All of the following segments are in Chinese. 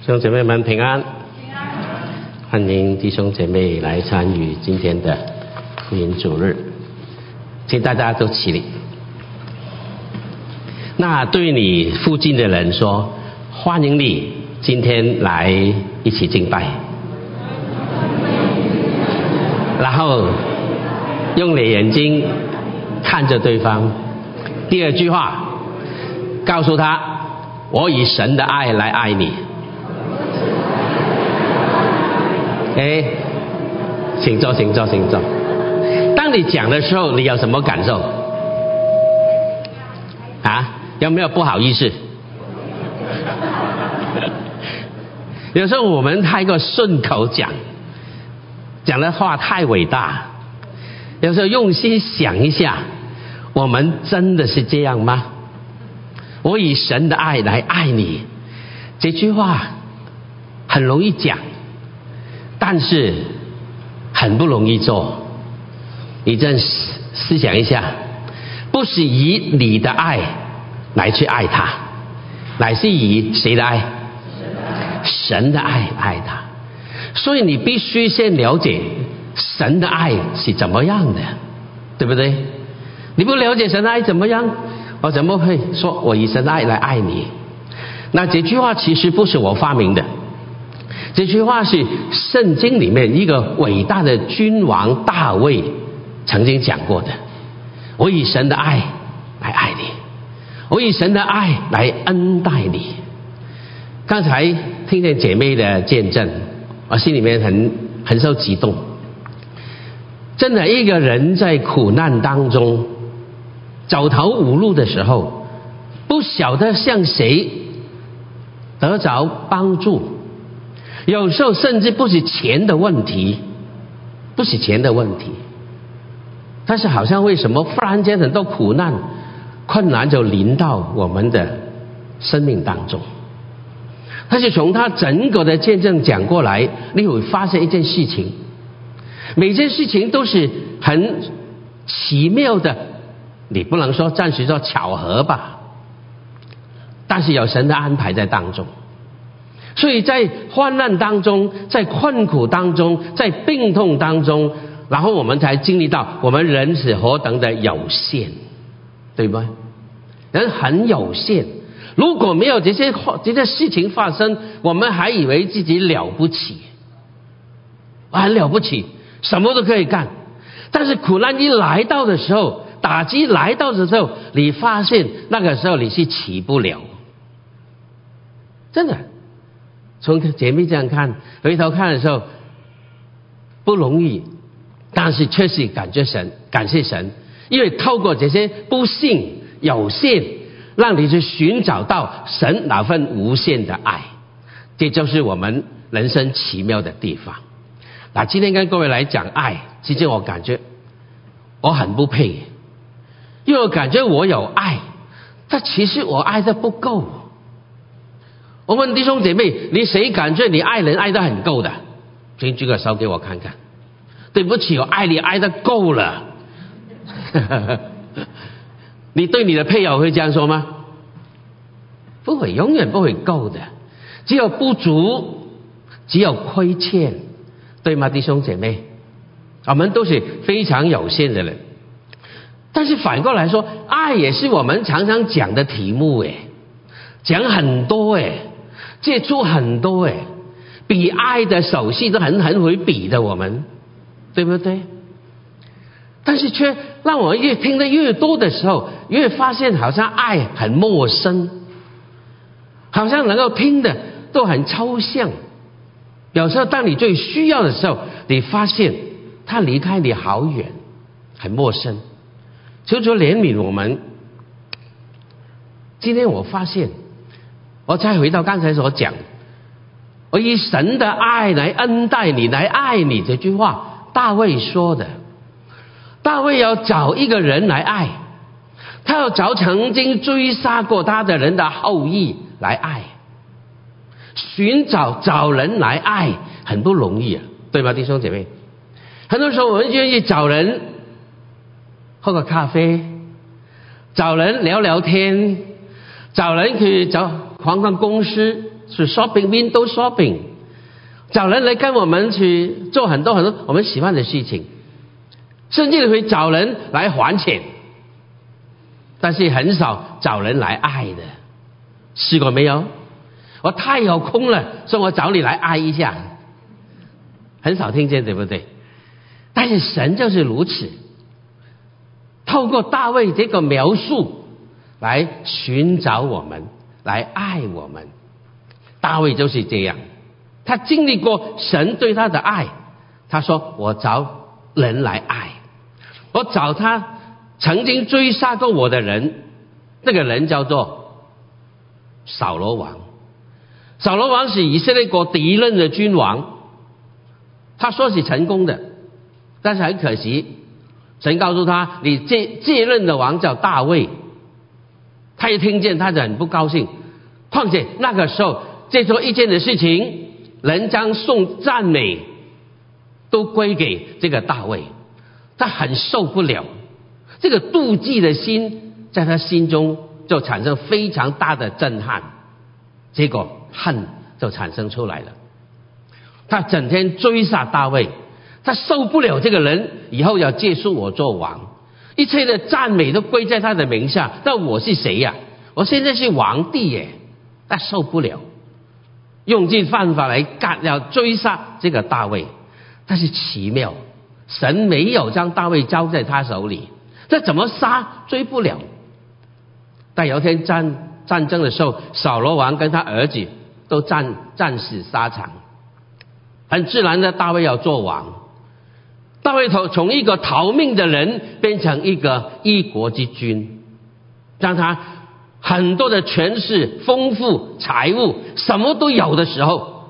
弟兄姐妹们平安，欢迎弟兄姐妹来参与今天的福音主日，请大家都起立。那对你附近的人说，欢迎你今天来一起敬拜，然后用你眼睛看着对方。第二句话，告诉他：我以神的爱来爱你。哎，请坐，请坐，请坐。当你讲的时候，你有什么感受？啊？有没有不好意思？有时候我们太过顺口讲，讲的话太伟大。有时候用心想一下，我们真的是这样吗？我以神的爱来爱你，这句话很容易讲。但是很不容易做，你再思思想一下，不是以你的爱来去爱他，乃是以谁的爱？神的爱爱他。所以你必须先了解神的爱是怎么样的，对不对？你不了解神的爱怎么样，我怎么会说我以神的爱来爱你？那这句话其实不是我发明的。这句话是圣经里面一个伟大的君王大卫曾经讲过的。我以神的爱来爱你，我以神的爱来恩待你。刚才听见姐妹的见证，我心里面很很受激动。真的，一个人在苦难当中走投无路的时候，不晓得向谁得着帮助。有时候甚至不是钱的问题，不是钱的问题，但是好像为什么忽然间很多苦难、困难就临到我们的生命当中？但是从他整个的见证讲过来，你会发现一件事情，每件事情都是很奇妙的，你不能说暂时说巧合吧，但是有神的安排在当中。所以在患难当中，在困苦当中，在病痛当中，然后我们才经历到我们人是何等的有限，对吧？人很有限，如果没有这些这些事情发生，我们还以为自己了不起，很了不起，什么都可以干。但是苦难一来到的时候，打击来到的时候，你发现那个时候你是起不了，真的。从姐妹这样看，回头看的时候不容易，但是确实感觉神，感谢神，因为透过这些不幸有限，让你去寻找到神那份无限的爱，这就是我们人生奇妙的地方。那今天跟各位来讲爱，其实我感觉我很不配，因为我感觉我有爱，但其实我爱的不够。我问弟兄姐妹，你谁感觉你爱人爱的很够的？请举个手给我看看。对不起，我爱你爱的够了。你对你的配偶会这样说吗？不会，永远不会够的。只有不足，只有亏欠，对吗，弟兄姐妹？我们都是非常有限的人。但是反过来说，爱也是我们常常讲的题目，诶，讲很多，诶。借出很多哎，比爱的手续都很很会比的，我们对不对？但是却让我越听得越多的时候，越发现好像爱很陌生，好像能够听的都很抽象。有时候当你最需要的时候，你发现他离开你好远，很陌生。求求怜悯我们。今天我发现。我再回到刚才所讲，我以神的爱来恩待你，来爱你这句话，大卫说的。大卫要找一个人来爱，他要找曾经追杀过他的人的后裔来爱，寻找找人来爱很不容易啊，对吧，弟兄姐妹？很多时候我们愿意找人喝个咖啡，找人聊聊天，找人去找。逛逛公司，去 shopping，window shopping，找人来跟我们去做很多很多我们喜欢的事情，甚至会找人来还钱，但是很少找人来爱的，试过没有？我太有空了，所以我找你来爱一下，很少听见，对不对？但是神就是如此，透过大卫这个描述来寻找我们，来爱我们。大卫就是这样，他经历过神对他的爱，他说：“我找人来爱，我找他曾经追杀过我的人，那个人叫做扫罗王。扫罗王是以色列国第一任的君王，他说是成功的。”但是很可惜，神告诉他：“你接接任的王叫大卫。”他一听见，他就很不高兴。况且那个时候，这做一件的事情，人将送赞美都归给这个大卫，他很受不了。这个妒忌的心在他心中就产生非常大的震撼，结果恨就产生出来了。他整天追杀大卫。他受不了这个人，以后要接受我做王，一切的赞美都归在他的名下。但我是谁呀？我现在是皇帝耶！他受不了，用尽办法来干，要追杀这个大卫。但是奇妙，神没有将大卫交在他手里，这怎么杀追不了？但有一天战战争的时候，扫罗王跟他儿子都战战死沙场，很自然的，大卫要做王。大卫从从一个逃命的人变成一个一国之君，让他很多的权势、丰富、财物，什么都有的时候，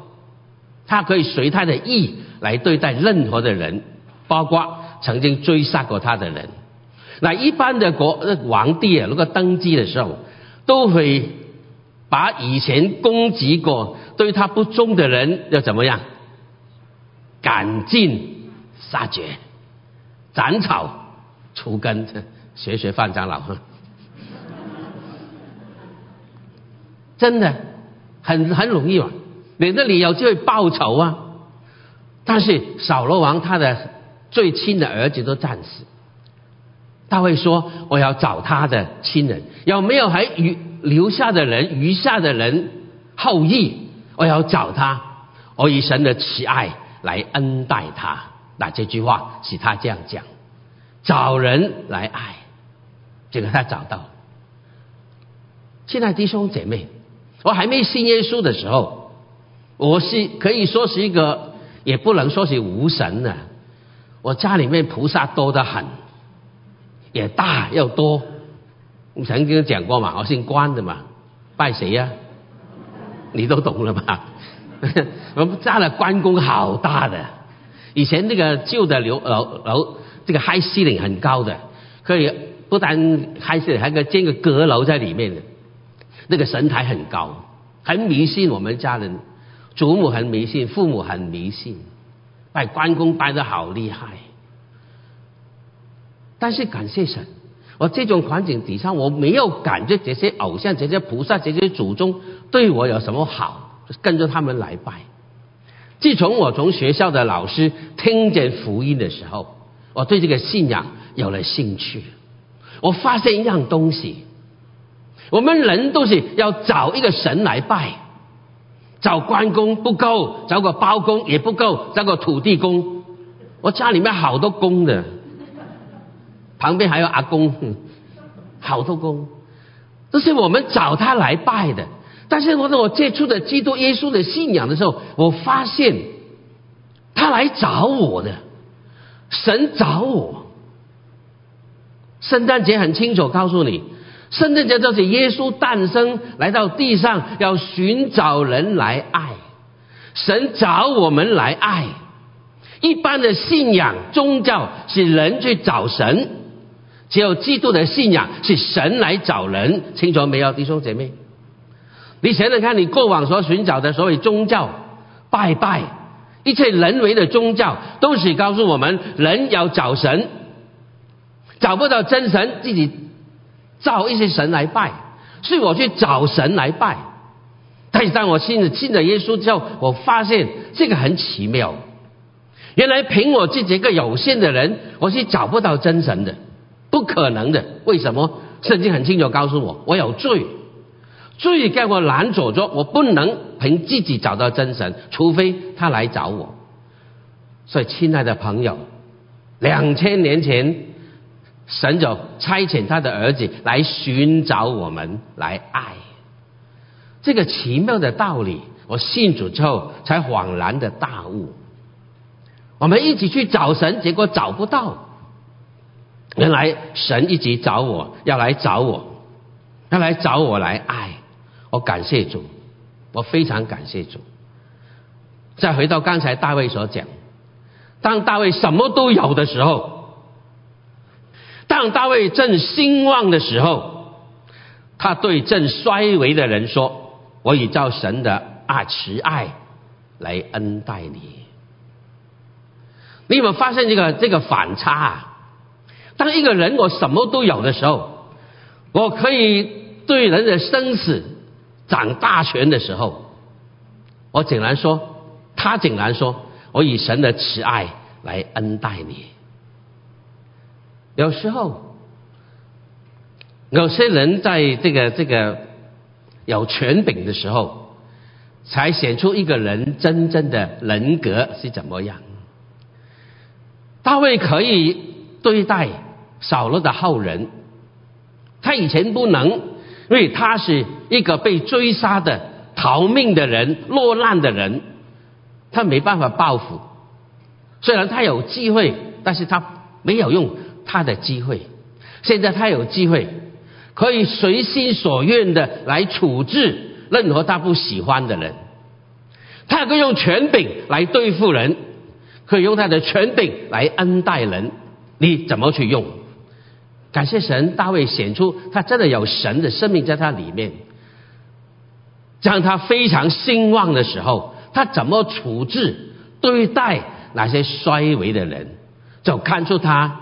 他可以随他的意来对待任何的人，包括曾经追杀过他的人。那一般的国皇帝啊，如果登基的时候，都会把以前攻击过、对他不忠的人要怎么样赶尽。杀绝，斩草除根，学学范长老，真的很很容易嘛，免得你有机会报仇啊。但是扫罗王他的最亲的儿子都战死，他会说：“我要找他的亲人，有没有还余留下的人、余下的人后裔？我要找他，我以神的慈爱来恩待他。”那这句话是他这样讲，找人来爱，结果他找到。现在弟兄姐妹，我还没信耶稣的时候，我是可以说是一个，也不能说是无神的。我家里面菩萨多得很，也大又多。我曾经讲过嘛，我姓关的嘛，拜谁呀？你都懂了吧？我们家的关公好大的。以前那个旧的楼楼楼，这个 high ceiling 很高的，可以不但 high ceiling，还可以建个阁楼在里面的。那个神台很高，很迷信。我们家人祖母很迷信，父母很迷信，拜关公拜得好厉害。但是感谢神，我这种环境底下，我没有感觉这些偶像、这些菩萨、这些祖宗对我有什么好，跟着他们来拜。自从我从学校的老师听见福音的时候，我对这个信仰有了兴趣。我发现一样东西：我们人都是要找一个神来拜，找关公不够，找个包公也不够，找个土地公。我家里面好多公的，旁边还有阿公，好多公，这是我们找他来拜的。但是，我我接触的基督耶稣的信仰的时候，我发现他来找我的，神找我。圣诞节很清楚告诉你，圣诞节就是耶稣诞生来到地上，要寻找人来爱。神找我们来爱。一般的信仰宗教是人去找神，只有基督的信仰是神来找人。清楚没有，弟兄姐妹？你想想看，你过往所寻找的所谓宗教、拜拜，一切人为的宗教，都是告诉我们人要找神，找不到真神，自己造一些神来拜，是我去找神来拜。但是当我信了信了耶稣之后，我发现这个很奇妙。原来凭我自己一个有限的人，我是找不到真神的，不可能的。为什么？圣经很清楚告诉我，我有罪，罪给我拦阻着，我不能凭自己找到真神，除非他来找我。所以，亲爱的朋友，两千年前，神就差遣他的儿子来寻找我们，来爱。这个奇妙的道理，我信主之后才恍然的大悟。我们一起去找神，结果找不到。原来神一直找我，要来找我，要来找我来爱。我感谢主，我非常感谢主。再回到刚才大卫所讲，当大卫什么都有的时候，当大卫正兴旺的时候，他对正衰微的人说：“我以照神的爱慈爱来恩待你。”你有没有发现这个这个反差？啊？当一个人我什么都有的时候，我可以对人的生死掌大权的时候，我竟然说，他竟然说我以神的慈爱来恩待你。有时候，有些人在这个这个有权柄的时候，才显出一个人真正的人格是怎么样。大卫可以对待扫罗的后人，他以前不能，因为他是一个被追杀的逃命的人、落难的人，他没办法报复。虽然他有机会，但是他没有用他的机会。现在他有机会，可以随心所愿的来处置任何他不喜欢的人，他可以用权柄来对付人。可以用他的权柄来恩待人，你怎么去用？感谢神，大卫显出他真的有神的生命在他里面。当他非常兴旺的时候，他怎么处置对待那些衰微的人，就看出他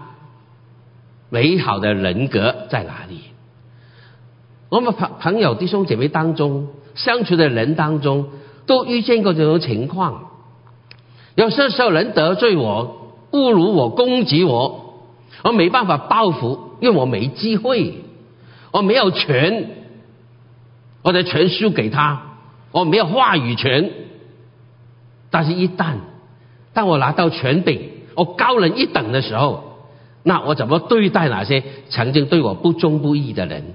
美好的人格在哪里。我们朋朋友弟兄姐妹当中相处的人当中，都遇见过这种情况。有些时候人得罪我、侮辱我、攻击我，我没办法报复，因为我没机会，我没有权，我的权输给他，我没有话语权。但是，一旦当我拿到权柄，我高人一等的时候，那我怎么对待那些曾经对我不忠不义的人，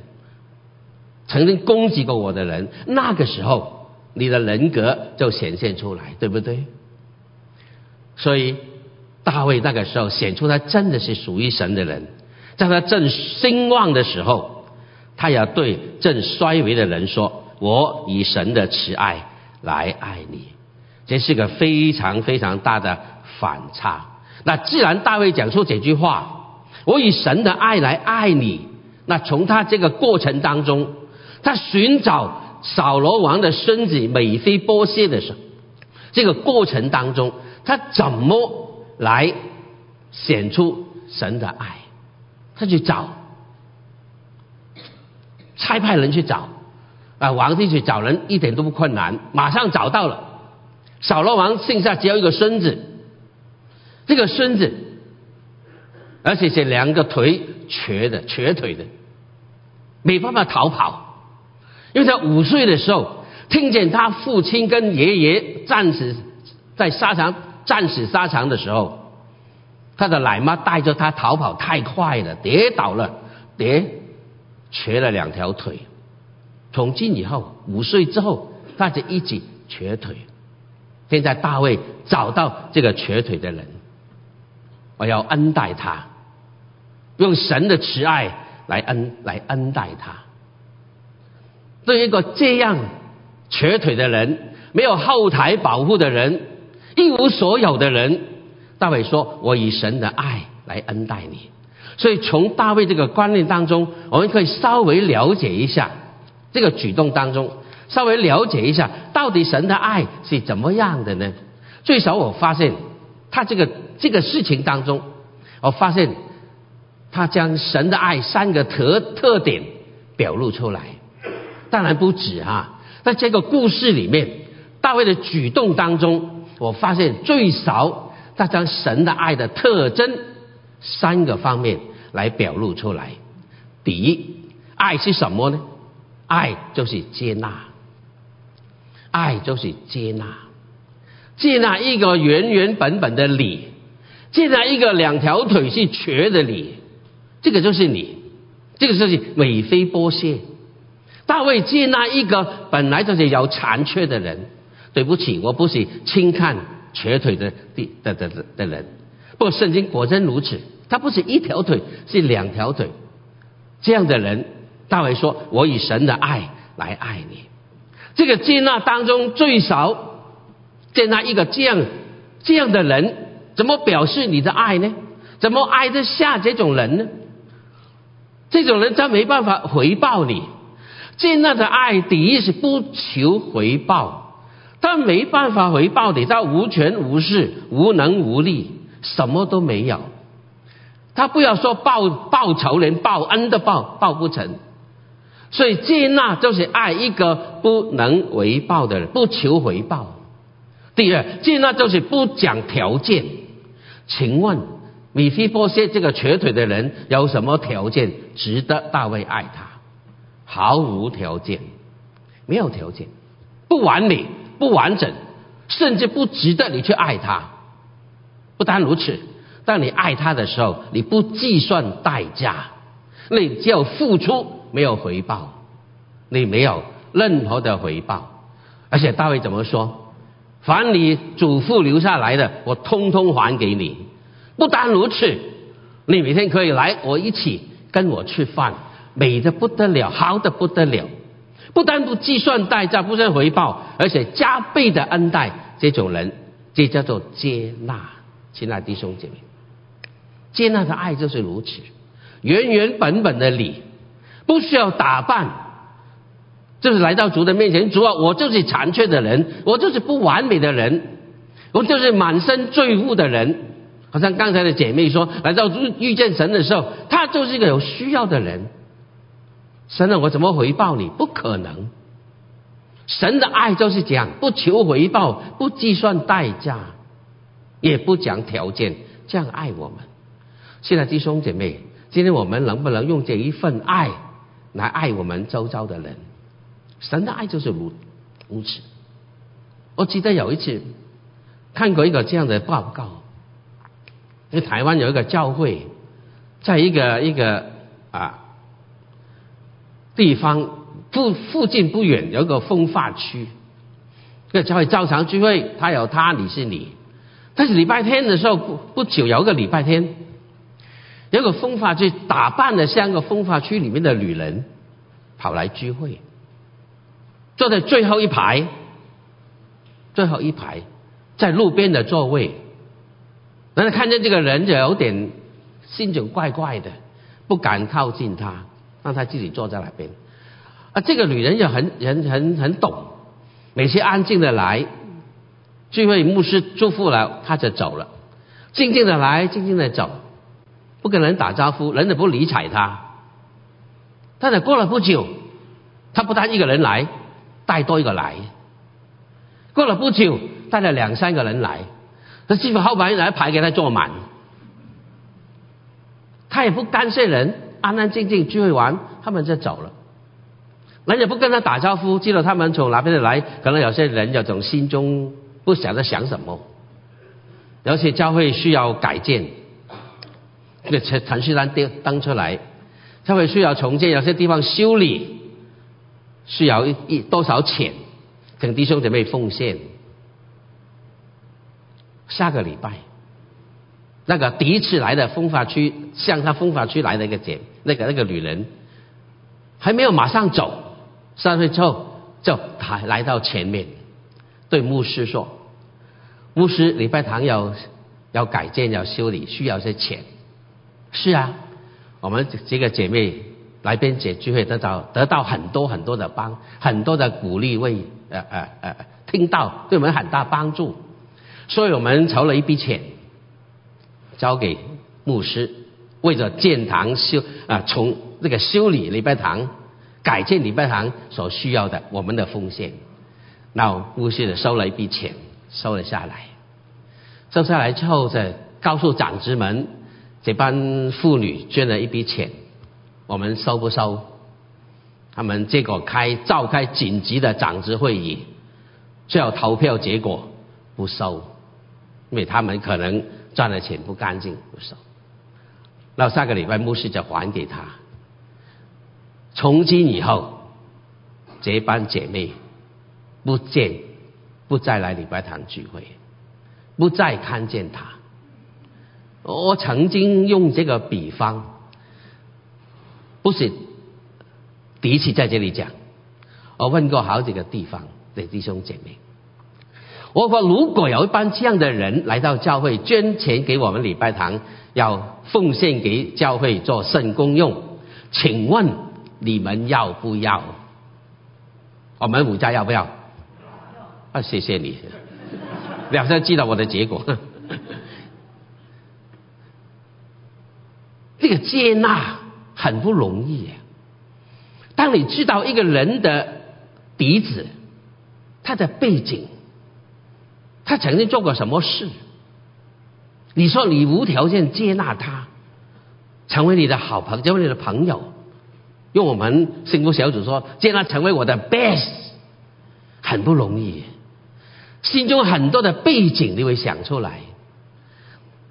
曾经攻击过我的人？那个时候，你的人格就显现出来，对不对？所以，大卫那个时候显出他真的是属于神的人，在他正兴旺的时候，他要对正衰微的人说：“我以神的慈爱来爱你。”这是个非常非常大的反差。那既然大卫讲出这句话，“我以神的爱来爱你”，那从他这个过程当中，他寻找扫罗王的孙子美菲波谢的时候，这个过程当中。他怎么来显出神的爱？他去找，差派人去找，啊，皇帝去找人一点都不困难，马上找到了。扫罗王剩下只有一个孙子，这个孙子，而且是两个腿瘸的，瘸腿的，没办法逃跑，因为他五岁的时候听见他父亲跟爷爷战死在沙场。战死沙场的时候，他的奶妈带着他逃跑太快了，跌倒了，跌瘸了两条腿。从今以后五岁之后，他就一直瘸腿。现在大卫找到这个瘸腿的人，我要恩待他，用神的慈爱来恩来恩待他。对一个这样瘸腿的人，没有后台保护的人。一无所有的人，大卫说：“我以神的爱来恩待你。”所以从大卫这个观念当中，我们可以稍微了解一下这个举动当中，稍微了解一下到底神的爱是怎么样的呢？最少我发现他这个这个事情当中，我发现他将神的爱三个特特点表露出来。当然不止哈，在这个故事里面，大卫的举动当中，我发现最少他将神的爱的特征三个方面来表露出来。第一，爱是什么呢？爱就是接纳，爱就是接纳，接纳一个原原本本的你，接纳一个两条腿是瘸的你，这个就是你，这个就是美非波谢。大卫接纳一个本来就是有残缺的人，对不起，我不是轻看瘸腿的的的的的人。不过圣经果真如此，他不是一条腿，是两条腿。这样的人，大卫说：“我以神的爱来爱你。”这个接纳当中最少接纳一个这样这样的人，怎么表示你的爱呢？怎么爱得下这种人呢？这种人他没办法回报你。接纳的爱，第一是不求回报，他没办法回报你，他无权无势、无能无力，什么都没有。他不要说报报仇，连报恩都报报不成。所以接纳就是爱一个不能回报的人，不求回报。第二，接纳就是不讲条件。请问米菲波谢这个瘸腿的人有什么条件值得大卫爱他？毫无条件，没有条件，不完美，不完整，甚至不值得你去爱他。不单如此，当你爱他的时候，你不计算代价，你只有付出，没有回报，你没有任何的回报。而且大卫怎么说？凡你祖父留下来的，我通通还给你。不单如此，你每天可以来我一起跟我吃饭。美的不得了，好的不得了，不但不计算代价，不算回报，而且加倍的恩待这种人，这叫做接纳。亲爱的弟兄姐妹，接纳的爱就是如此，原原本本的你，不需要打扮，就是来到主的面前，主啊，我就是残缺的人，我就是不完美的人，我就是满身罪恶的人。好像刚才的姐妹说，来到遇遇见神的时候，他就是一个有需要的人。神啊，我怎么回报你？不可能。神的爱就是讲不求回报，不计算代价，也不讲条件，这样爱我们。现在弟兄姐妹，今天我们能不能用这一份爱来爱我们周遭的人？神的爱就是如如此。我记得有一次看过一个这样的报告，因为台湾有一个教会，在一个一个啊。地方附附近不远有一个风化区，这个教会照常聚会，他有他，你是你。但是礼拜天的时候不不久有一个礼拜天，有个风化区打扮的像个风化区里面的女人跑来聚会，坐在最后一排，最后一排在路边的座位，然后看见这个人就有点心情怪怪的，不敢靠近他。让他自己坐在那边，啊，这个女人也很很很很懂，每次安静的来聚会，牧师祝福了，他就走了，静静的来，静静的走，不跟人打招呼，人也不理睬他。但是过了不久，他不但一个人来，带多一个来，过了不久，带了两三个人来，那基本后排来排给他坐满，他也不干涉人。安安静静聚会完，他们就走了。人也不跟他打招呼，知道他们从哪边来。可能有些人有种心中不晓得想什么。有些教会需要改建，这个陈陈序单登登出来，教会需要重建，有些地方修理需要一一多少钱，请弟兄姐妹奉献。下个礼拜。那个第一次来的风法区，向他风法区来的一个姐，那个那个女人，还没有马上走，三岁之后就他来到前面，对牧师说：“牧师，礼拜堂要要改建要修理，需要些钱。”是啊，我们几个姐妹来边姐聚会得到得到很多很多的帮，很多的鼓励，为呃呃呃听到对我们很大帮助，所以我们筹了一笔钱。交给牧师，为着建堂修啊，从这个修理礼拜堂，改建礼拜堂所需要的我们的奉献。那牧师的收了一笔钱，收了下来，收下来之后，再告诉长子们，这班妇女捐了一笔钱，我们收不收？他们结果开召开紧急的长子会议，最后投票结果不收，因为他们可能赚的钱不干净，不收。那下个礼拜牧师就还给他。从今以后，这班姐妹不见，不再来礼拜堂聚会，不再看见他。我曾经用这个比方，不是第一次在这里讲。我问过好几个地方的弟兄姐妹，我说如果有一班这样的人来到教会捐钱给我们礼拜堂，要奉献给教会做圣公用，请问？你们要不要？我们五家要不要？啊，谢谢你，你好像知道我的结果。这个接纳很不容易。当你知道一个人的底子、他的背景、他曾经做过什么事，你说你无条件接纳他，成为你的好朋友，成为你的朋友。用我们幸福小组说，接纳成为我的 best，很不容易。心中很多的背景你会想出来，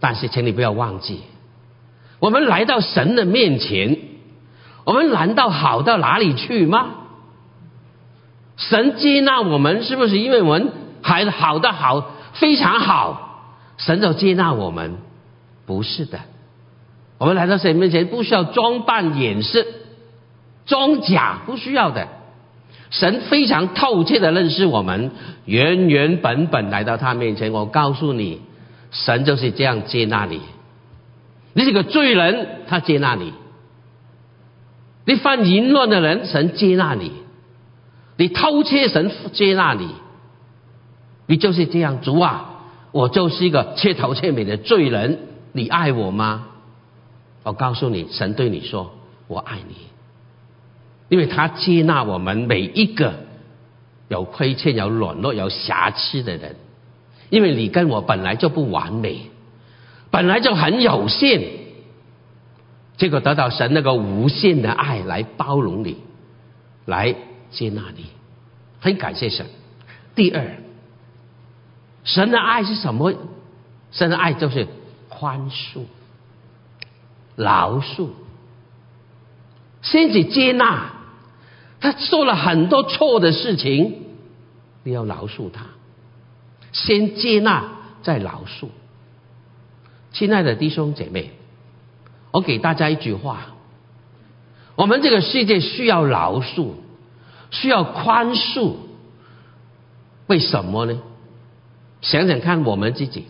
但是请你不要忘记，我们来到神的面前，我们难道好到哪里去吗？神接纳我们，是不是因为我们还好的好非常好，神就接纳我们？不是的，我们来到神面前，不需要装扮掩饰。装假不需要的，神非常透彻的认识我们，原原本本来到他面前。我告诉你，神就是这样接纳你。你是个罪人，他接纳你；你犯淫乱的人，神接纳你；你偷窃，神接纳你。你就是这样，主啊，我就是一个彻头彻尾的罪人，你爱我吗？我告诉你，神对你说，我爱你。因为他接纳我们每一个有亏欠、有软弱、有瑕疵的人，因为你跟我本来就不完美，本来就很有限，结果得到神那个无限的爱来包容你，来接纳你，很感谢神。第二，神的爱是什么？神的爱就是宽恕、饶恕，先去接纳。他做了很多错的事情，你要饶恕他，先接纳再饶恕。亲爱的弟兄姐妹，我给大家一句话：我们这个世界需要饶恕，需要宽恕。为什么呢？想想看，我们自己，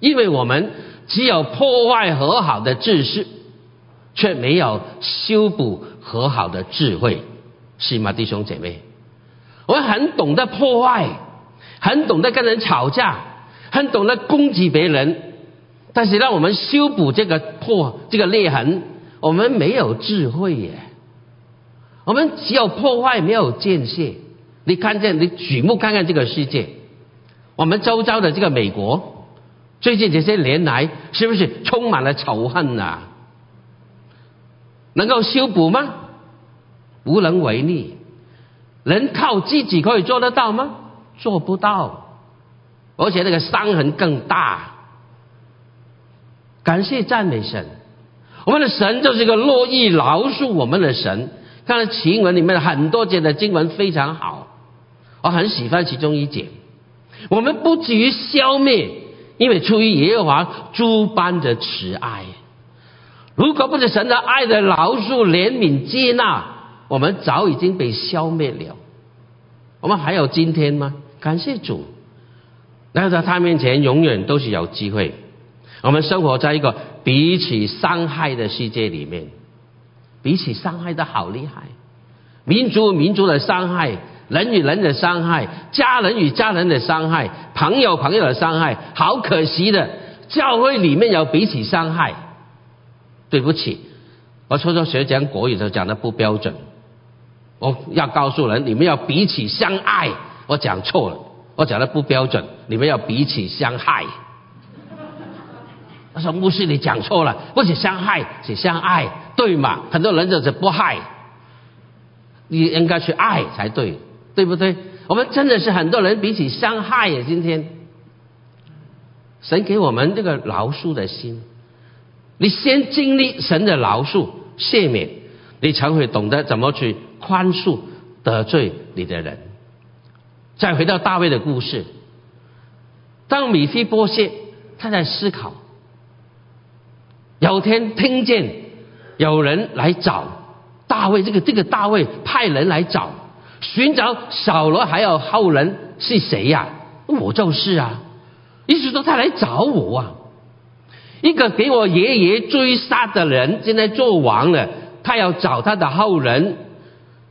因为我们只有破坏和好的秩序，却没有修补和好的智慧。是吗，弟兄姐妹？我们很懂得破坏，很懂得跟人吵架，很懂得攻击别人。但是让我们修补这个破这个裂痕，我们没有智慧耶。我们只有破坏，没有建设。你看见，你举目看看这个世界，我们周遭的这个美国，最近这些年来，是不是充满了仇恨呐？能够修补吗？无能为力，人靠自己可以做得到吗？做不到，而且那个伤痕更大。感谢赞美神，我们的神就是一个乐意饶恕我们的神。看了经文里面很多节的经文非常好，我很喜欢其中一节。我们不至于消灭，因为出于耶和华诸般的慈爱。如果不是神的爱的饶恕、怜悯、接纳。我们早已经被消灭了，我们还有今天吗？感谢主，来到他面前永远都是有机会。我们生活在一个彼此伤害的世界里面，彼此伤害的好厉害，民族民族的伤害，人与人的伤害，家人与家人的伤害，朋友朋友的伤害，好可惜的，教会里面有彼此伤害。对不起，我初中学讲国语的时候讲的不标准。我要告诉人，你们要彼此相爱。我讲错了，我讲的不标准，你们要彼此相害。他说牧师，你讲错了，不是相害，是相爱，对嘛？很多人就是不害，你应该去爱才对，对不对？我们真的是很多人彼此相害呀！今天，神给我们这个饶恕的心，你先经历神的饶恕、赦免，你才会懂得怎么去宽恕得罪你的人。再回到大卫的故事，当米菲波谢他在思考，有天听见有人来找大卫，这个这个大卫派人来找。寻找扫罗还有后人是谁呀？我就是啊，意思说他来找我啊。一个给我爷爷追杀的人，现在做王了，他要找他的后人。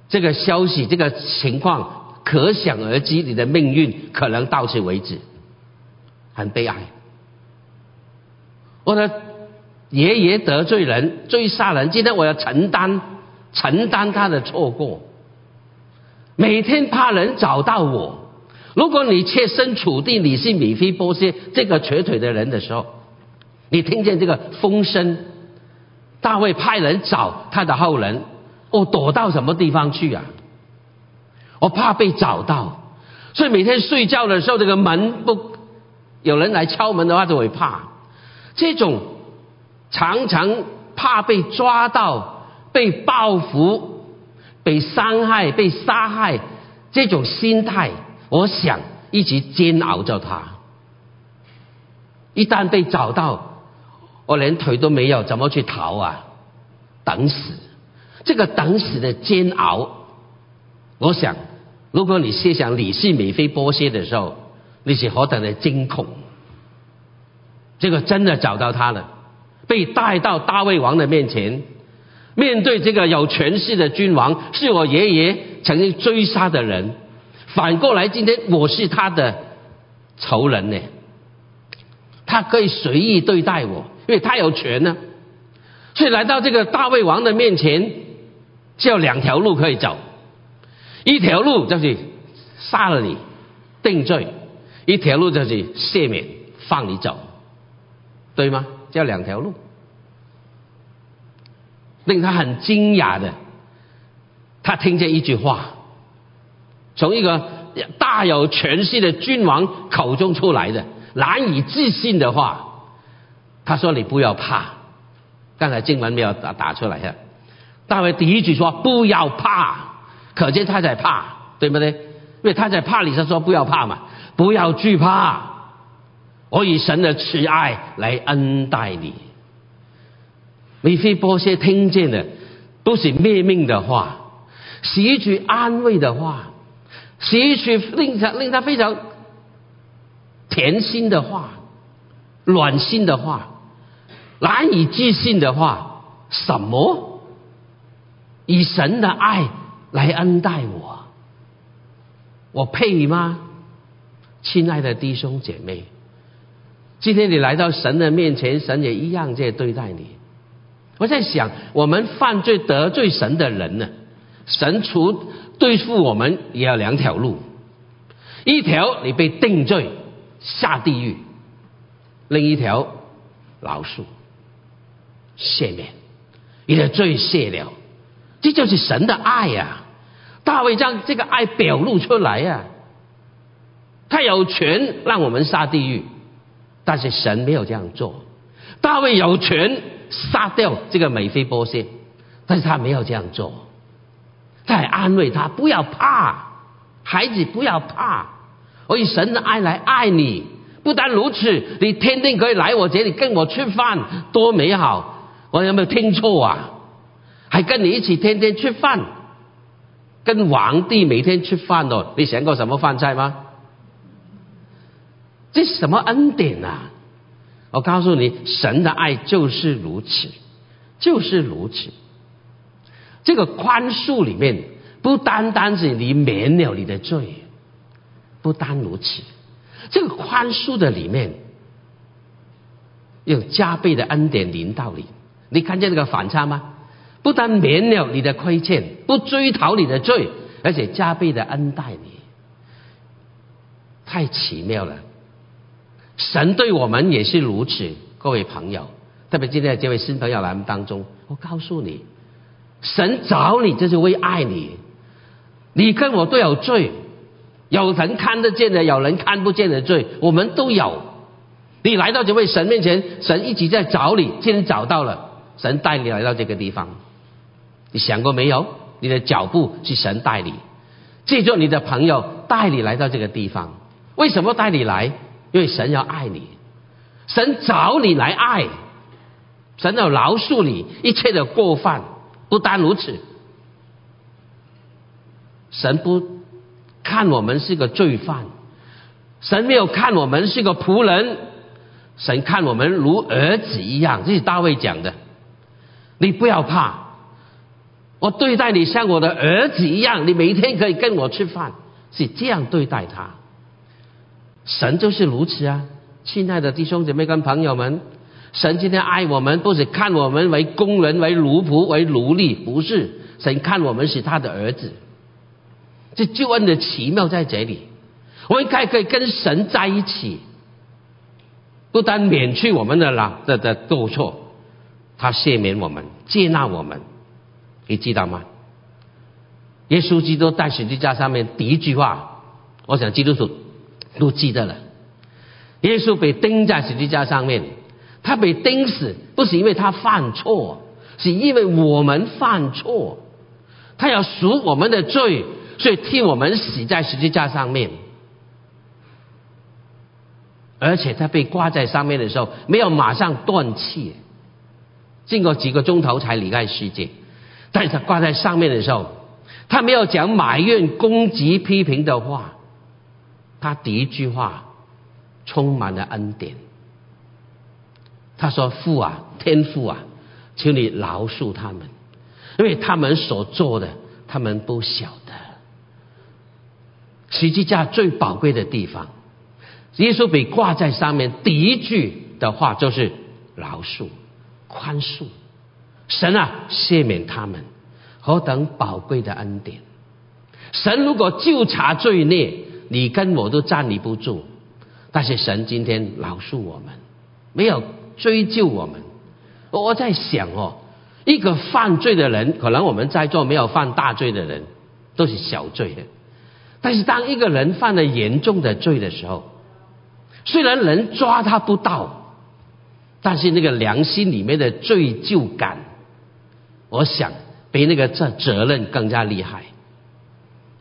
这个消息，这个情况可想而知，你的命运可能到此为止，很悲哀。我的爷爷得罪人，追杀人，今天我要承担承担他的错过。每天怕人找到我。如果你切身处地，你是米菲波些这个瘸腿的人的时候，你听见这个风声，大卫派人找他的后人，我躲到什么地方去啊？我怕被找到，所以每天睡觉的时候，这个门不有人来敲门的话，就会怕。这种常常怕被抓到、被报复。被伤害、被杀害这种心态，我想一直煎熬着他。一旦被找到，我连腿都没有，怎么去逃啊？等死！这个等死的煎熬，我想，如果你设想你是美菲波些的时候，你是何等的惊恐。这个真的找到他了，被带到大卫王的面前。面对这个有权势的君王，是我爷爷曾经追杀的人。反过来，今天我是他的仇人呢。他可以随意对待我，因为他有权呢。所以来到这个大卫王的面前，就有两条路可以走。一条路就是杀了你，定罪；一条路就是赦免，放你走，对吗？叫两条路。令他很惊讶的，他听见一句话，从一个大有权势的君王口中出来的难以置信的话。他说：“你不要怕。”刚才经文没有打打出来呀。大卫第一句说：“不要怕。”可见他在怕，对不对？因为他在怕，你才说不要怕嘛。不要惧怕，我以神的慈爱来恩待你。米菲波些听见的都是灭命的话，是一句安慰的话，是一句令他令他非常甜心的话、暖心的话、难以置信的话。什么？以神的爱来恩待我，我配吗？亲爱的弟兄姐妹，今天你来到神的面前，神也一样在对待你。我在想，我们犯罪得罪神的人呢？神除对付我们也有两条路：一条你被定罪下地狱，另一条饶恕赦免，你的罪谢了，这就是神的爱呀！大卫将这个爱表露出来呀，他有权让我们下地狱，但是神没有这样做。大卫有权。杀掉这个美菲波斯，但是他没有这样做，他还安慰他不要怕，孩子不要怕，我以神的爱来爱你。不但如此，你天天可以来我这里跟我吃饭，多美好！我有没有听错啊？还跟你一起天天吃饭，跟皇帝每天吃饭哦。你想过什么饭菜吗？这什么恩典啊？我告诉你，神的爱就是如此，就是如此。这个宽恕里面，不单单是你免了你的罪，不单如此。这个宽恕的里面，有加倍的恩典临到你。你看见那个反差吗？不但免了你的亏欠，不追讨你的罪，而且加倍的恩待你，太奇妙了。神对我们也是如此，各位朋友，特别今天这位新朋友来我们当中，我告诉你，神找你就是为爱你。你跟我都有罪，有人看得见的，有人看不见的罪，我们都有。你来到这位神面前，神一直在找你，既然找到了，神带你来到这个地方。你想过没有？你的脚步是神带你，记住你的朋友带你来到这个地方。为什么带你来？因为神要爱你，神找你来爱，神要饶恕你一切的过犯。不单如此。神不看我们是个罪犯，神没有看我们是个仆人，神看我们如儿子一样。这是大卫讲的。你不要怕，我对待你像我的儿子一样，你每天可以跟我吃饭，是这样对待他。神就是如此啊，亲爱的弟兄姐妹跟朋友们，神今天爱我们，不是看我们为工人、为奴仆、为奴隶，不是，神看我们是他的儿子。这救恩的奇妙在这里，我们该可以跟神在一起，不但免去我们的啦的的过错，他赦免我们，接纳我们，你知道吗？耶稣基督在十字架上面第一句话，我想基督徒都记得了。耶稣被钉在十字架上面，他被钉死不是因为他犯错，是因为我们犯错，他要赎我们的罪。所以替我们死在十字架上面，而且他被挂在上面的时候，没有马上断气，经过几个钟头才离开世界。但是他挂在上面的时候，他没有讲埋怨、攻击、批评的话，他第一句话充满了恩典。他说：“父啊，天父啊，请你饶恕他们，因为他们所做的，他们不晓得。”十字架最宝贵的地方，耶稣被挂在上面，第一句的话就是饶恕、宽恕。神啊，赦免他们，何等宝贵的恩典！神如果就查罪孽，你跟我都站立不住。但是神今天饶恕我们，没有追究我们。我在想哦，一个犯罪的人，可能我们在座没有犯大罪的人，都是小罪的。但是，当一个人犯了严重的罪的时候，虽然人抓他不到，但是那个良心里面的罪疚感，我想比那个责责任更加厉害。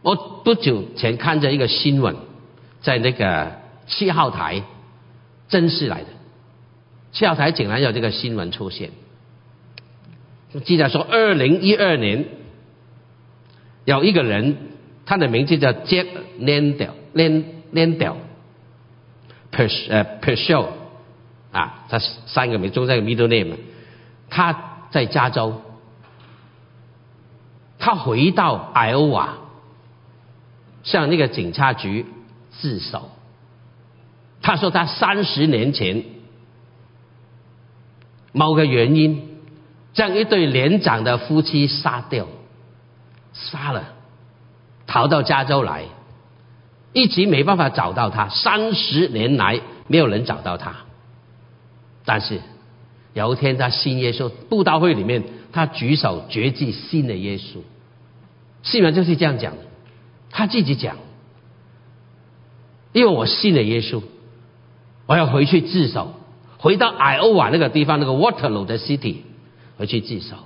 我不久前看着一个新闻，在那个七号台，真是来的，七号台竟然有这个新闻出现。记者说，二零一二年有一个人。他的名字叫 Jack Nandel，Nandel，Persh，呃 p e r s h o 啊，他三个名中这个 middle name，他在加州，他回到艾欧瓦，向那个警察局自首。他说他三十年前某个原因将一对年长的夫妻杀掉，杀了。逃到加州来，一直没办法找到他。三十年来没有人找到他，但是有一天他信耶稣，布道会里面他举手决志信了耶稣。信完就是这样讲的，他自己讲，因为我信了耶稣，我要回去自首，回到艾欧瓦那个地方那个 Waterloo 的 City 回去自首。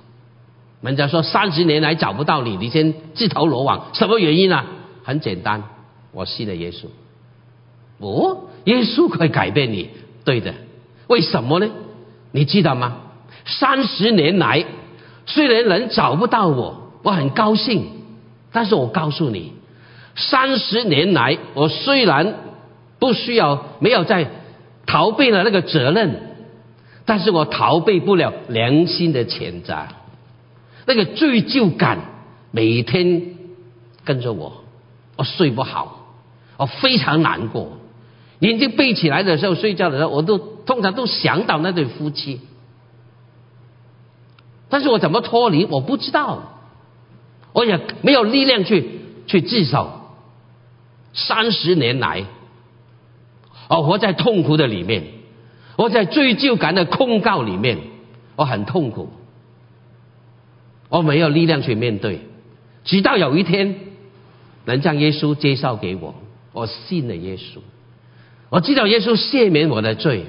人家说三十年来找不到你，你先自投罗网，什么原因啊？很简单，我信了耶稣。哦，耶稣可以改变你，对的。为什么呢？你知道吗？三十年来，虽然人找不到我，我很高兴，但是我告诉你，三十年来，我虽然不需要没有在逃避了那个责任，但是我逃避不了良心的谴责。那个罪疚感每天跟着我，我睡不好，我非常难过。眼睛闭起来的时候，睡觉的时候，我都通常都想到那对夫妻。但是我怎么脱离？我不知道，我也没有力量去去自首。三十年来，我活在痛苦的里面，我在罪疚感的控告里面，我很痛苦，我没有力量去面对。直到有一天，能将耶稣介绍给我，我信了耶稣，我知道耶稣赦免我的罪，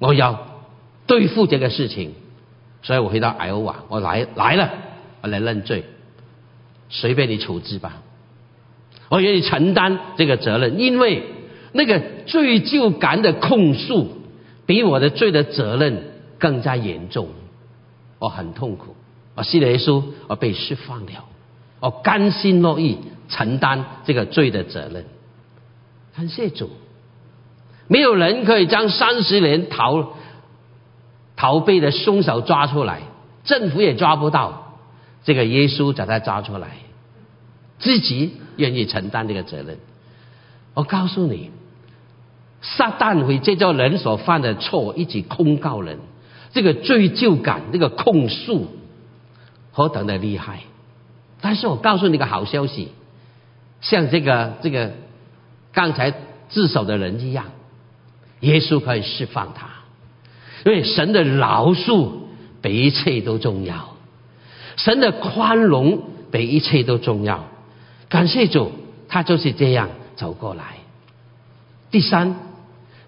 我要对付这个事情，所以我回到艾欧瓦，我来来了，我来认罪，随便你处置吧。我愿意承担这个责任，因为那个罪疚感的控诉比我的罪的责任更加严重。我很痛苦，我信了耶稣，我被释放了，我甘心乐意承担这个罪的责任。感谢主，没有人可以将三十年逃逃避的凶手抓出来，政府也抓不到，这个耶稣把他抓出来。自己愿意承担这个责任。我告诉你，撒旦会借着人所犯的错一起控告人，这个罪疚感、这个控诉何等的厉害！但是我告诉你个好消息，像这个这个刚才自首的人一样，耶稣可以释放他，因为神的饶恕比一切都重要，神的宽容比一切都重要。感谢主，他就是这样走过来。第三，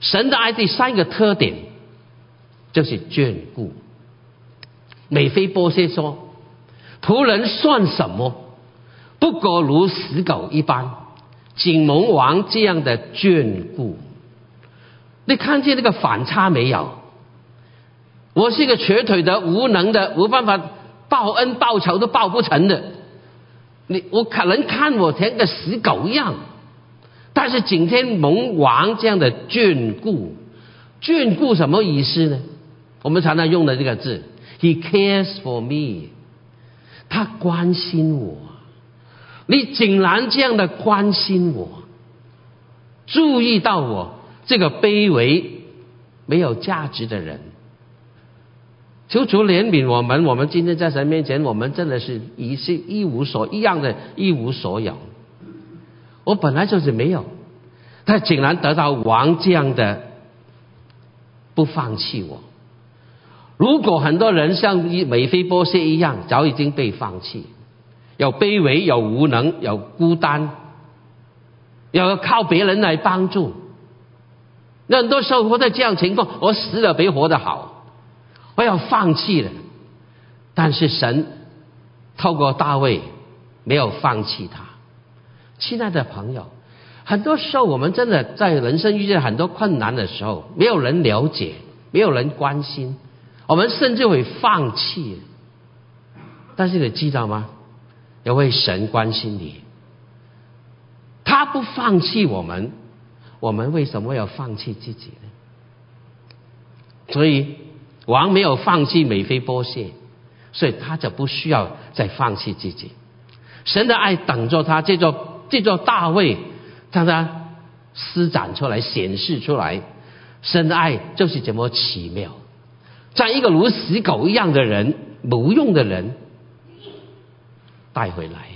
神的爱第三个特点就是眷顾。美菲波切说：“仆人算什么？不过如死狗一般。”景蒙王这样的眷顾，你看见那个反差没有？我是一个瘸腿的、无能的、无办法报恩报仇都报不成的。你我可能看我像个死狗一样，但是景天蒙王这样的眷顾，眷顾什么意思呢？我们常常用的这个字，He cares for me，他关心我。你竟然这样的关心我，注意到我这个卑微、没有价值的人。求主怜悯我们，我们今天在神面前，我们真的是一是一无所一样的一无所有。我本来就是没有，他竟然得到王这样的不放弃我。如果很多人像美菲波西一样，早已经被放弃，有卑微，有无能，有孤单，要靠别人来帮助。那很多时候活在这样情况，我死了比活得好。我要放弃了，但是神透过大卫没有放弃他。亲爱的朋友，很多时候我们真的在人生遇见很多困难的时候，没有人了解，没有人关心，我们甚至会放弃。但是你知道吗？有位神关心你，他不放弃我们，我们为什么要放弃自己呢？所以。王没有放弃美菲波谢，所以他就不需要再放弃自己。神的爱等着他，这座这座大卫，让他施展出来、显示出来。神的爱就是这么奇妙，在一个如死狗一样的人、无用的人带回来。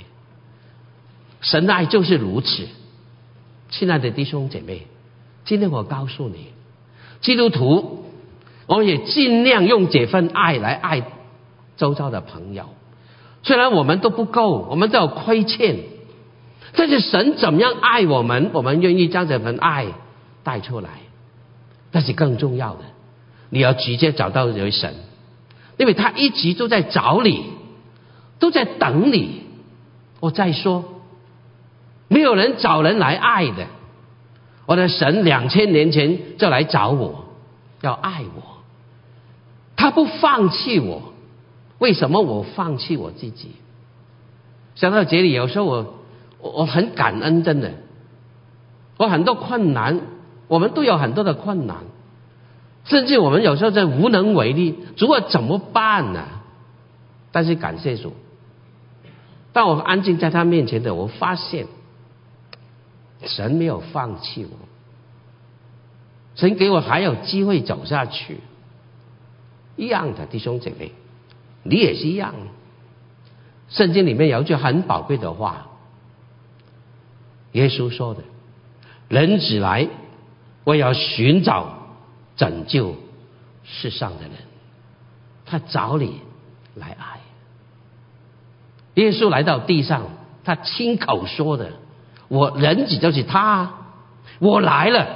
神的爱就是如此，亲爱的弟兄姐妹，今天我告诉你，基督徒。我也尽量用这份爱来爱周遭的朋友，虽然我们都不够，我们都有亏欠，但是神怎么样爱我们，我们愿意将这份爱带出来。但是更重要的，你要直接找到这位神，因为他一直都在找你，都在等你。我再说，没有人找人来爱的，我的神两千年前就来找我，要爱我。他不放弃我，为什么我放弃我自己？想到这里，有时候我我我很感恩，真的。我很多困难，我们都有很多的困难，甚至我们有时候在无能为力，如果怎么办呢？但是感谢主，当我安静在他面前的，我发现神没有放弃我，神给我还有机会走下去。一样的弟兄姐妹，你也是一样。圣经里面有一句很宝贵的话，耶稣说的：“人子来，我要寻找拯救世上的人。”他找你来爱。耶稣来到地上，他亲口说的：“我人子就是他，我来了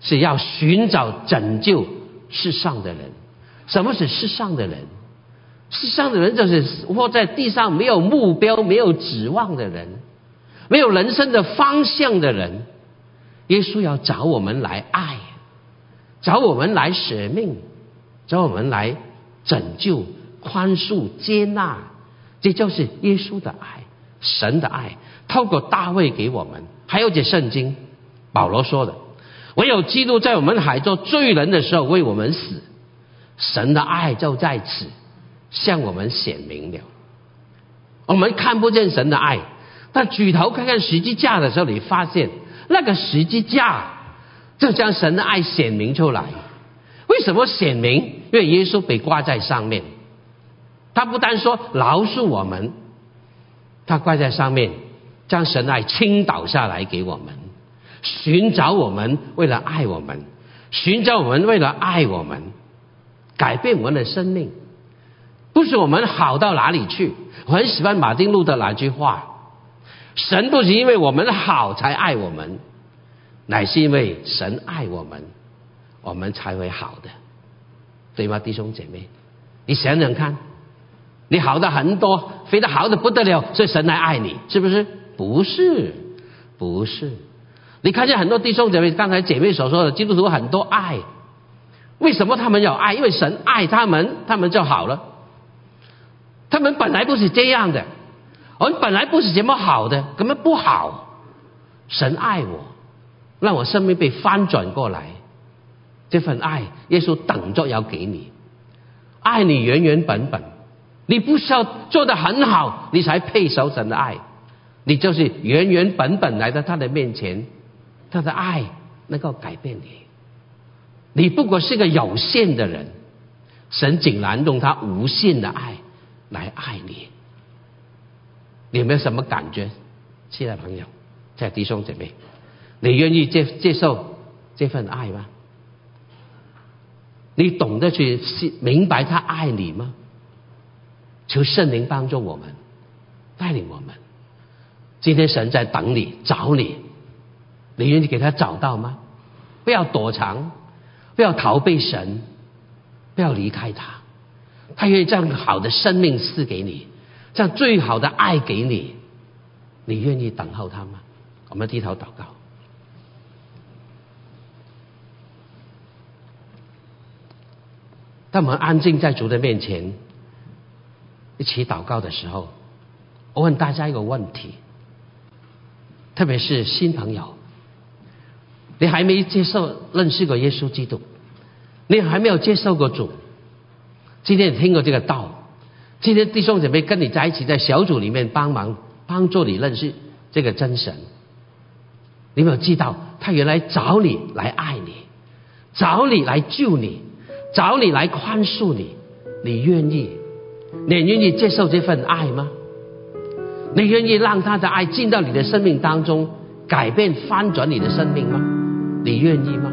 是要寻找拯救世上的人。”什么是世上的人？世上的人就是活在地上没有目标、没有指望的人，没有人生的方向的人。耶稣要找我们来爱，找我们来舍命，找我们来拯救、宽恕、接纳。这就是耶稣的爱，神的爱，透过大卫给我们。还有这圣经，保罗说的：“唯有基督在我们还做罪人的时候为我们死。”神的爱就在此向我们显明了。我们看不见神的爱，但举头看看十字架的时候，你发现那个十字架就将神的爱显明出来。为什么显明？因为耶稣被挂在上面，他不但说饶恕我们，他挂在上面，将神爱倾倒下来给我们，寻找我们，为了爱我们，寻找我们，为了爱我们。改变我们的生命，不是我们好到哪里去。我很喜欢马丁路德那句话：“神不是因为我们好才爱我们，乃是因为神爱我们，我们才会好的，对吗，弟兄姐妹？你想想看，你好的很多，非得好的不得了，所以神来爱你，是不是？不是，不是。你看见很多弟兄姐妹，刚才姐妹所说的，基督徒很多爱。”为什么他们有爱？因为神爱他们，他们就好了。他们本来不是这样的，我们本来不是这么好的，根本不好。神爱我，让我生命被翻转过来。这份爱，耶稣等着要给你，爱你原原本本。你不需要做的很好，你才配受神的爱。你就是原原本本来到他的面前，他的爱能够改变你。你不过是个有限的人，神竟然用他无限的爱来爱你，你有没有什么感觉？亲爱的朋友，在弟兄姐妹，你愿意接接受这份爱吗？你懂得去明白他爱你吗？求圣灵帮助我们，带领我们。今天神在等你，找你，你愿意给他找到吗？不要躲藏。不要逃避神，不要离开他。他愿意将好的生命赐给你，将最好的爱给你，你愿意等候他吗？我们低头祷告。当我们安静在主的面前一起祷告的时候，我问大家一个问题，特别是新朋友。你还没接受认识过耶稣基督，你还没有接受过主。今天你听过这个道，今天弟兄姐妹跟你在一起，在小组里面帮忙帮助你认识这个真神。你有没有知道，他原来找你来爱你，找你来救你，找你来宽恕你。你愿意？你愿意接受这份爱吗？你愿意让他的爱进到你的生命当中，改变翻转你的生命吗？你愿意吗？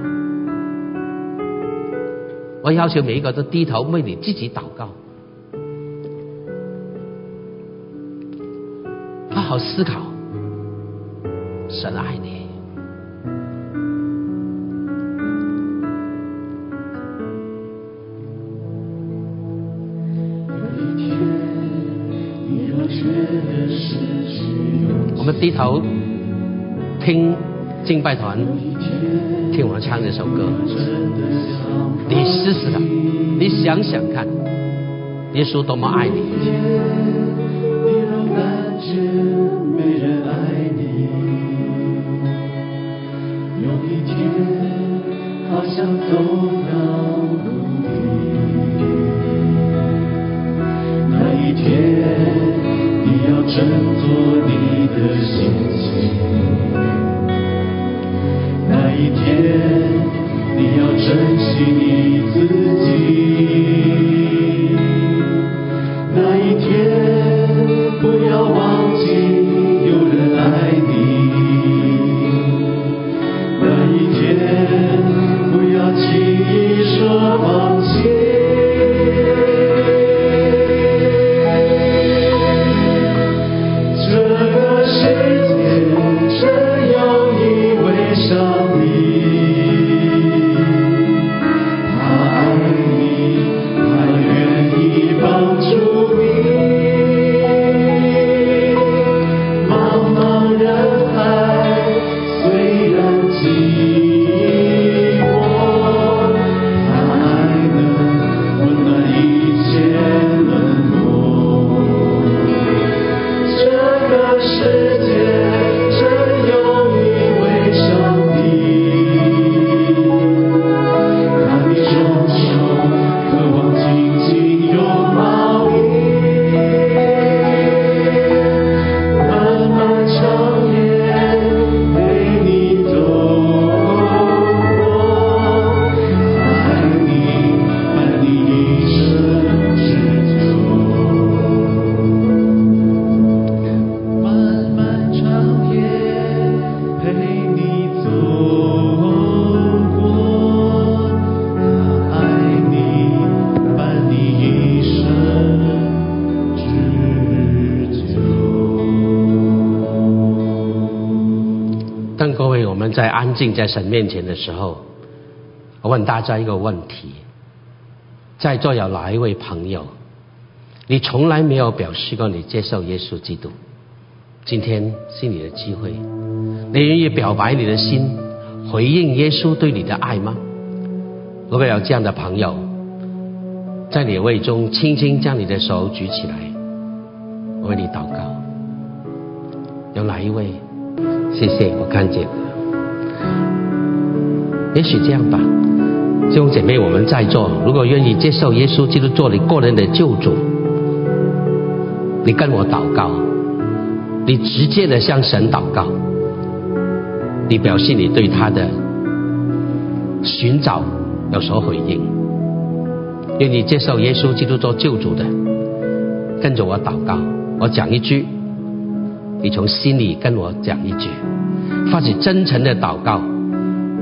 我要求每一个都低头为你自己祷告，好好思考，神爱你。我们低头听。敬拜团，听我们唱这首歌。你试试看，你想想看，耶稣多么爱你。有一天，好像走你要振作你的心情。一天，你要珍惜你自己。静在神面前的时候，我问大家一个问题：在座有哪一位朋友，你从来没有表示过你接受耶稣基督？今天是你的机会，你愿意表白你的心，回应耶稣对你的爱吗？如果有这样的朋友，在你位中轻轻将你的手举起来，我为你祷告。有哪一位？谢谢，我看见。也许这样吧，弟兄姐妹，我们在座，如果愿意接受耶稣基督做你个人的救主，你跟我祷告，你直接的向神祷告，你表示你对他的寻找有所回应，愿意接受耶稣基督做救主的，跟着我祷告，我讲一句，你从心里跟我讲一句，发起真诚的祷告。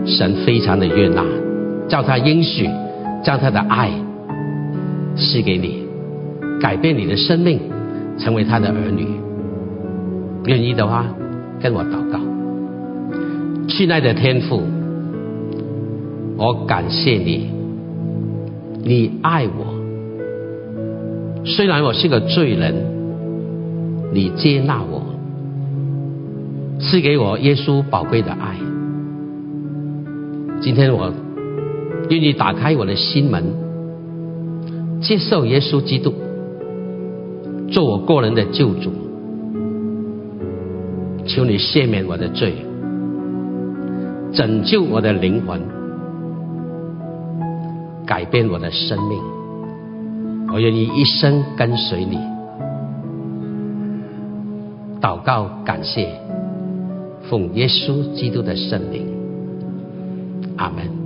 神非常的悦纳，叫他应许，将他的爱赐给你，改变你的生命，成为他的儿女。愿意的话，跟我祷告。亲爱的天父，我感谢你，你爱我，虽然我是个罪人，你接纳我，赐给我耶稣宝贵的爱。今天我愿意打开我的心门，接受耶稣基督做我个人的救主。求你赦免我的罪，拯救我的灵魂，改变我的生命。我愿意一生跟随你。祷告，感谢，奉耶稣基督的圣名。阿门。